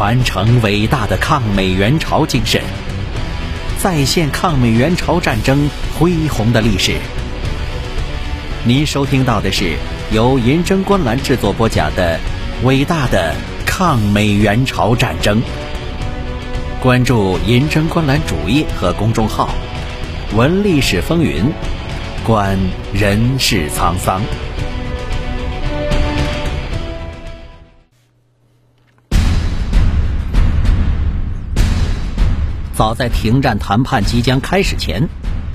传承伟大的抗美援朝精神，再现抗美援朝战争恢宏的历史。您收听到的是由银针观澜制作播讲的《伟大的抗美援朝战争》。关注银针观澜主页和公众号，闻历史风云，观人世沧桑。早在停战谈判即将开始前，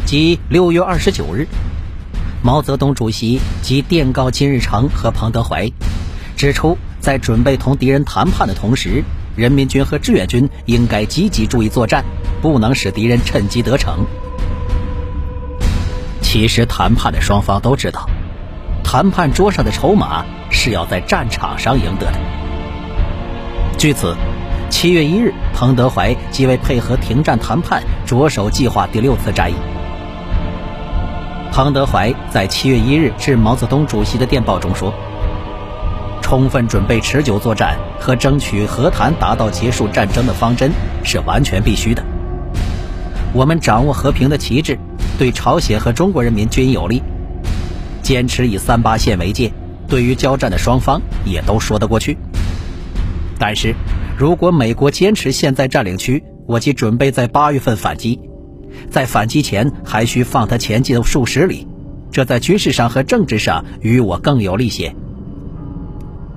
即六月二十九日，毛泽东主席即电告金日成和彭德怀，指出在准备同敌人谈判的同时，人民军和志愿军应该积极注意作战，不能使敌人趁机得逞。其实，谈判的双方都知道，谈判桌上的筹码是要在战场上赢得的。据此。七月一日，彭德怀即为配合停战谈判，着手计划第六次战役。彭德怀在七月一日致毛泽东主席的电报中说：“充分准备持久作战和争取和谈达到结束战争的方针是完全必须的。我们掌握和平的旗帜，对朝鲜和中国人民均有利。坚持以三八线为界，对于交战的双方也都说得过去。但是。”如果美国坚持现在占领区，我即准备在八月份反击，在反击前还需放他前进数十里，这在军事上和政治上与我更有利些。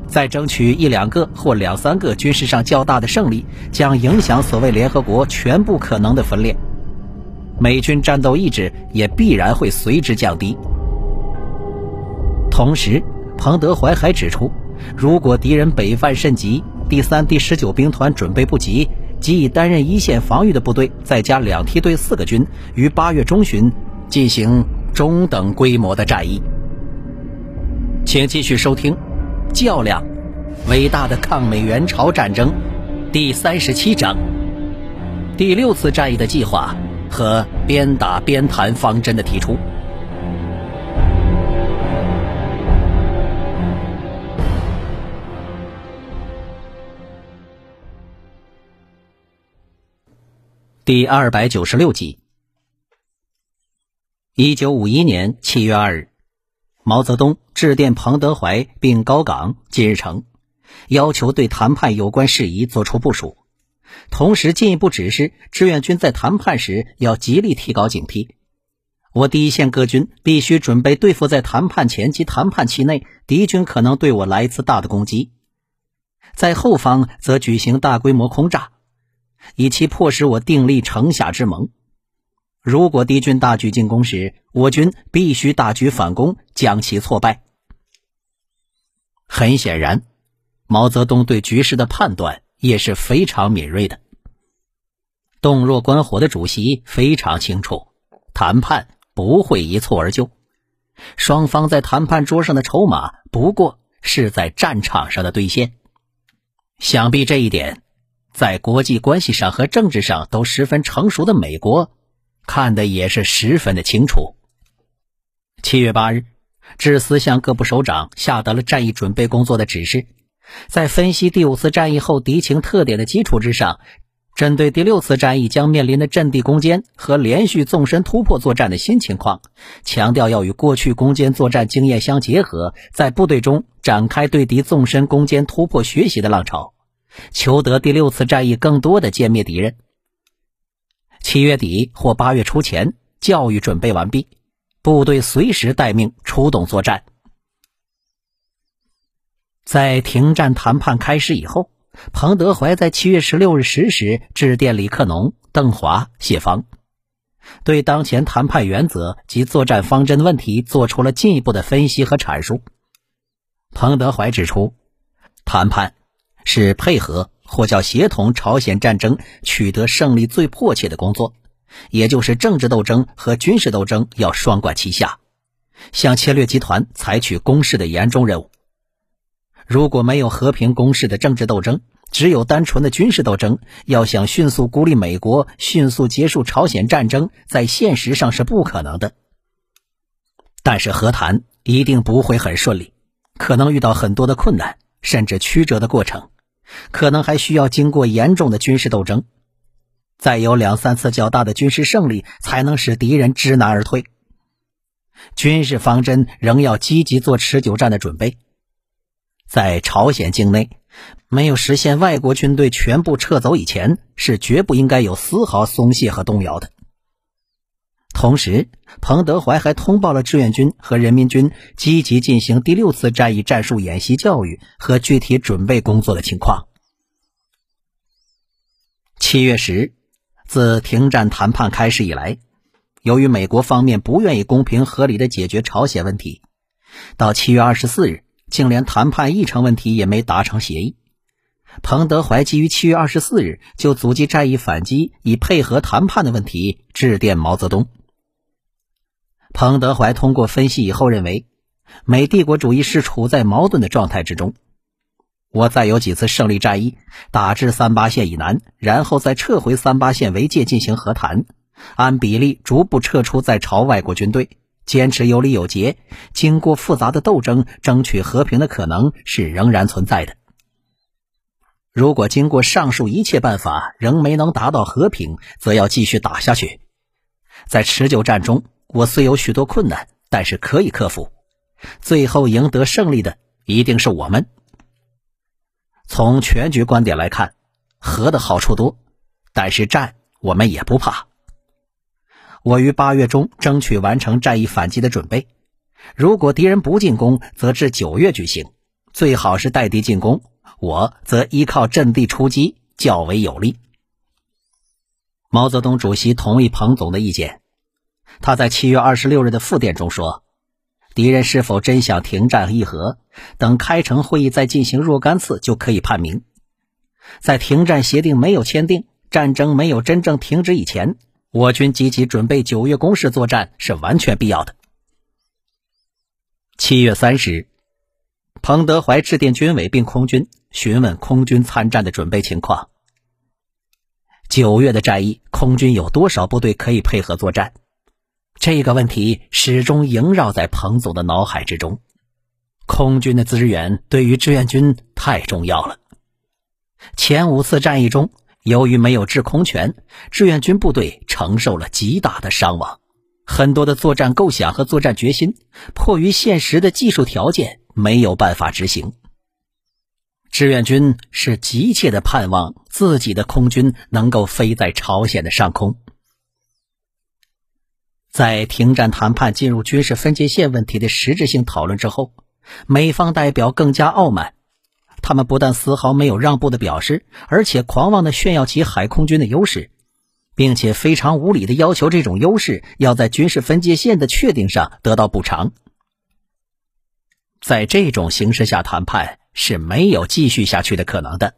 再争取一两个或两三个军事上较大的胜利，将影响所谓联合国全部可能的分裂，美军战斗意志也必然会随之降低。同时，彭德怀还指出，如果敌人北犯甚急，第三、第十九兵团准备不及，即已担任一线防御的部队，再加两梯队四个军，于八月中旬进行中等规模的战役。请继续收听《较量：伟大的抗美援朝战争》第三十七章：第六次战役的计划和边打边谈方针的提出。第二百九十六集。一九五一年七月二日，毛泽东致电彭德怀并高岗、金日成，要求对谈判有关事宜作出部署，同时进一步指示志愿军在谈判时要极力提高警惕。我第一线各军必须准备对付在谈判前及谈判期内敌军可能对我来一次大的攻击，在后方则举行大规模轰炸。以其迫使我订立城下之盟。如果敌军大举进攻时，我军必须大举反攻，将其挫败。很显然，毛泽东对局势的判断也是非常敏锐的。洞若观火的主席非常清楚，谈判不会一蹴而就，双方在谈判桌上的筹码不过是在战场上的兑现。想必这一点。在国际关系上和政治上都十分成熟的美国，看的也是十分的清楚。七月八日，致司向各部首长下达了战役准备工作的指示，在分析第五次战役后敌情特点的基础之上，针对第六次战役将面临的阵地攻坚和连续纵深突破作战的新情况，强调要与过去攻坚作战经验相结合，在部队中展开对敌纵深攻坚突破学习的浪潮。求得第六次战役更多的歼灭敌人。七月底或八月初前，教育准备完毕，部队随时待命出动作战。在停战谈判开始以后，彭德怀在七月十六日十时致电李克农、邓华、谢芳，对当前谈判原则及作战方针问题做出了进一步的分析和阐述。彭德怀指出，谈判。是配合或叫协同朝鲜战争取得胜利最迫切的工作，也就是政治斗争和军事斗争要双管齐下，向侵略集团采取攻势的严重任务。如果没有和平攻势的政治斗争，只有单纯的军事斗争，要想迅速孤立美国、迅速结束朝鲜战争，在现实上是不可能的。但是和谈一定不会很顺利，可能遇到很多的困难，甚至曲折的过程。可能还需要经过严重的军事斗争，再有两三次较大的军事胜利，才能使敌人知难而退。军事方针仍要积极做持久战的准备。在朝鲜境内没有实现外国军队全部撤走以前，是绝不应该有丝毫松懈和动摇的。同时，彭德怀还通报了志愿军和人民军积极进行第六次战役战术演习教育和具体准备工作的情况。七月十日，自停战谈判开始以来，由于美国方面不愿意公平合理的解决朝鲜问题，到七月二十四日，竟连谈判议程问题也没达成协议。彭德怀基于七月二十四日就阻击战役反击以配合谈判的问题致电毛泽东。彭德怀通过分析以后认为，美帝国主义是处在矛盾的状态之中。我再有几次胜利战役，打至三八线以南，然后再撤回三八线为界进行和谈，按比例逐步撤出在朝外国军队，坚持有理有节，经过复杂的斗争，争取和平的可能是仍然存在的。如果经过上述一切办法仍没能达到和平，则要继续打下去，在持久战中。我虽有许多困难，但是可以克服。最后赢得胜利的一定是我们。从全局观点来看，和的好处多，但是战我们也不怕。我于八月中争取完成战役反击的准备。如果敌人不进攻，则至九月举行。最好是待敌进攻，我则依靠阵地出击较为有利。毛泽东主席同意彭总的意见。他在七月二十六日的复电中说：“敌人是否真想停战议和，等开城会议再进行若干次就可以判明。在停战协定没有签订、战争没有真正停止以前，我军积极准备九月攻势作战是完全必要的。”七月三十日，彭德怀致电军委并空军，询问空军参战的准备情况。九月的战役，空军有多少部队可以配合作战？这个问题始终萦绕在彭总的脑海之中。空军的资源对于志愿军太重要了。前五次战役中，由于没有制空权，志愿军部队承受了极大的伤亡，很多的作战构想和作战决心，迫于现实的技术条件，没有办法执行。志愿军是急切的盼望自己的空军能够飞在朝鲜的上空。在停战谈判进入军事分界线问题的实质性讨论之后，美方代表更加傲慢。他们不但丝毫没有让步的表示，而且狂妄的炫耀起海空军的优势，并且非常无理的要求这种优势要在军事分界线的确定上得到补偿。在这种形势下谈判是没有继续下去的可能的。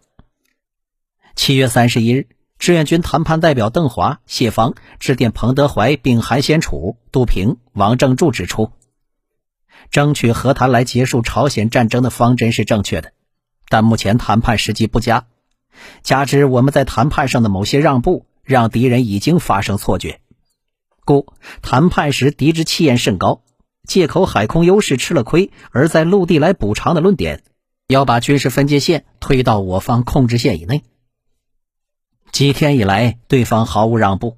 七月三十一日。志愿军谈判代表邓华、谢芳致电彭德怀，并韩先楚、杜平、王正柱指出，争取和谈来结束朝鲜战争的方针是正确的，但目前谈判时机不佳，加之我们在谈判上的某些让步，让敌人已经发生错觉，故谈判时敌之气焰甚高，借口海空优势吃了亏，而在陆地来补偿的论点，要把军事分界线推到我方控制线以内。几天以来，对方毫无让步。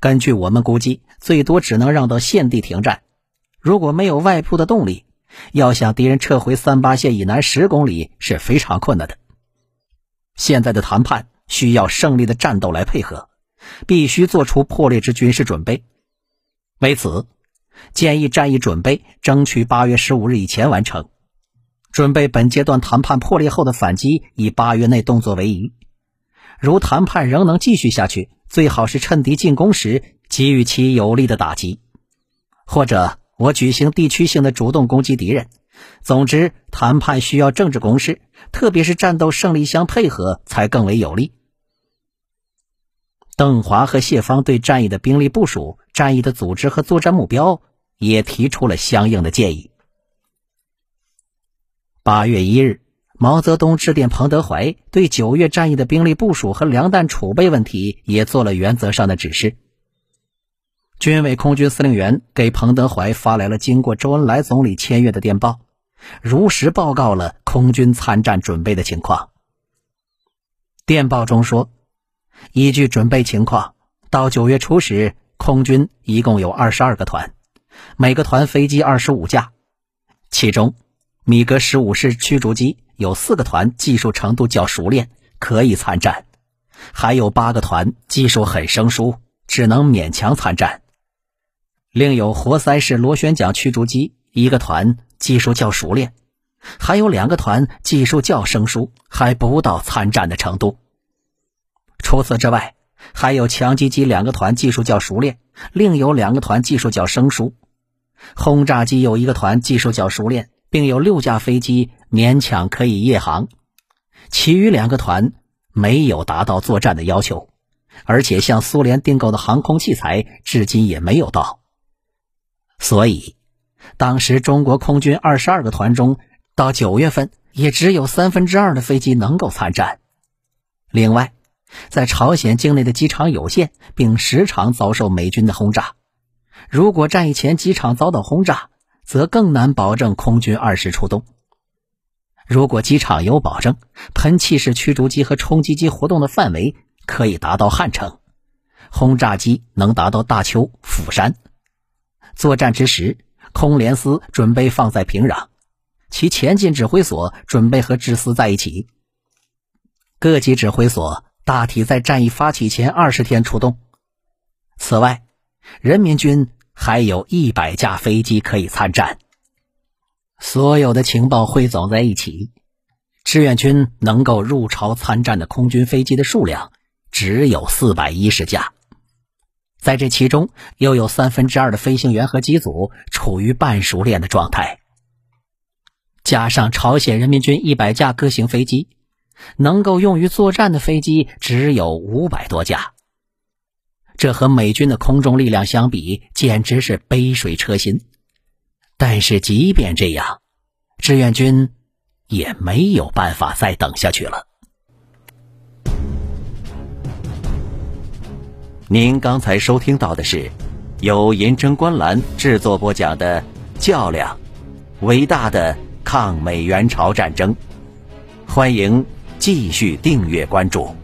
根据我们估计，最多只能让到现地停战。如果没有外部的动力，要想敌人撤回三八线以南十公里是非常困难的。现在的谈判需要胜利的战斗来配合，必须做出破裂之军事准备。为此，建议战役准备争取八月十五日以前完成，准备本阶段谈判破裂后的反击，以八月内动作为宜。如谈判仍能继续下去，最好是趁敌进攻时给予其有力的打击，或者我举行地区性的主动攻击敌人。总之，谈判需要政治攻势，特别是战斗胜利相配合，才更为有利。邓华和谢芳对战役的兵力部署、战役的组织和作战目标也提出了相应的建议。八月一日。毛泽东致电彭德怀，对九月战役的兵力部署和粮弹储备问题也做了原则上的指示。军委空军司令员给彭德怀发来了经过周恩来总理签阅的电报，如实报告了空军参战准备的情况。电报中说，依据准备情况，到九月初时，空军一共有二十二个团，每个团飞机二十五架，其中米格十五式驱逐机有四个团技术程度较熟练，可以参战，还有八个团技术很生疏，只能勉强参战。另有活塞式螺旋桨驱逐机一个团技术较熟练。还有两个团技术较生疏，还不到参战的程度。除此之外，还有强击机两个团技术较熟练，另有两个团技术较生疏。轰炸机有一个团技术较熟练，并有六架飞机勉强可以夜航，其余两个团没有达到作战的要求，而且向苏联订购的航空器材至今也没有到。所以，当时中国空军二十二个团中，到九月份，也只有三分之二的飞机能够参战。另外，在朝鲜境内的机场有限，并时常遭受美军的轰炸。如果战役前机场遭到轰炸，则更难保证空军二时出动。如果机场有保证，喷气式驱逐机和冲击机活动的范围可以达到汉城，轰炸机能达到大邱、釜山。作战之时，空联司准备放在平壤。其前进指挥所准备和志司在一起。各级指挥所大体在战役发起前二十天出动。此外，人民军还有一百架飞机可以参战。所有的情报汇总在一起，志愿军能够入朝参战的空军飞机的数量只有四百一十架。在这其中，又有三分之二的飞行员和机组处于半熟练的状态。加上朝鲜人民军一百架各型飞机，能够用于作战的飞机只有五百多架。这和美军的空中力量相比，简直是杯水车薪。但是，即便这样，志愿军也没有办法再等下去了。您刚才收听到的是由银针观澜制作播讲的《较量》，伟大的。抗美援朝战争，欢迎继续订阅关注。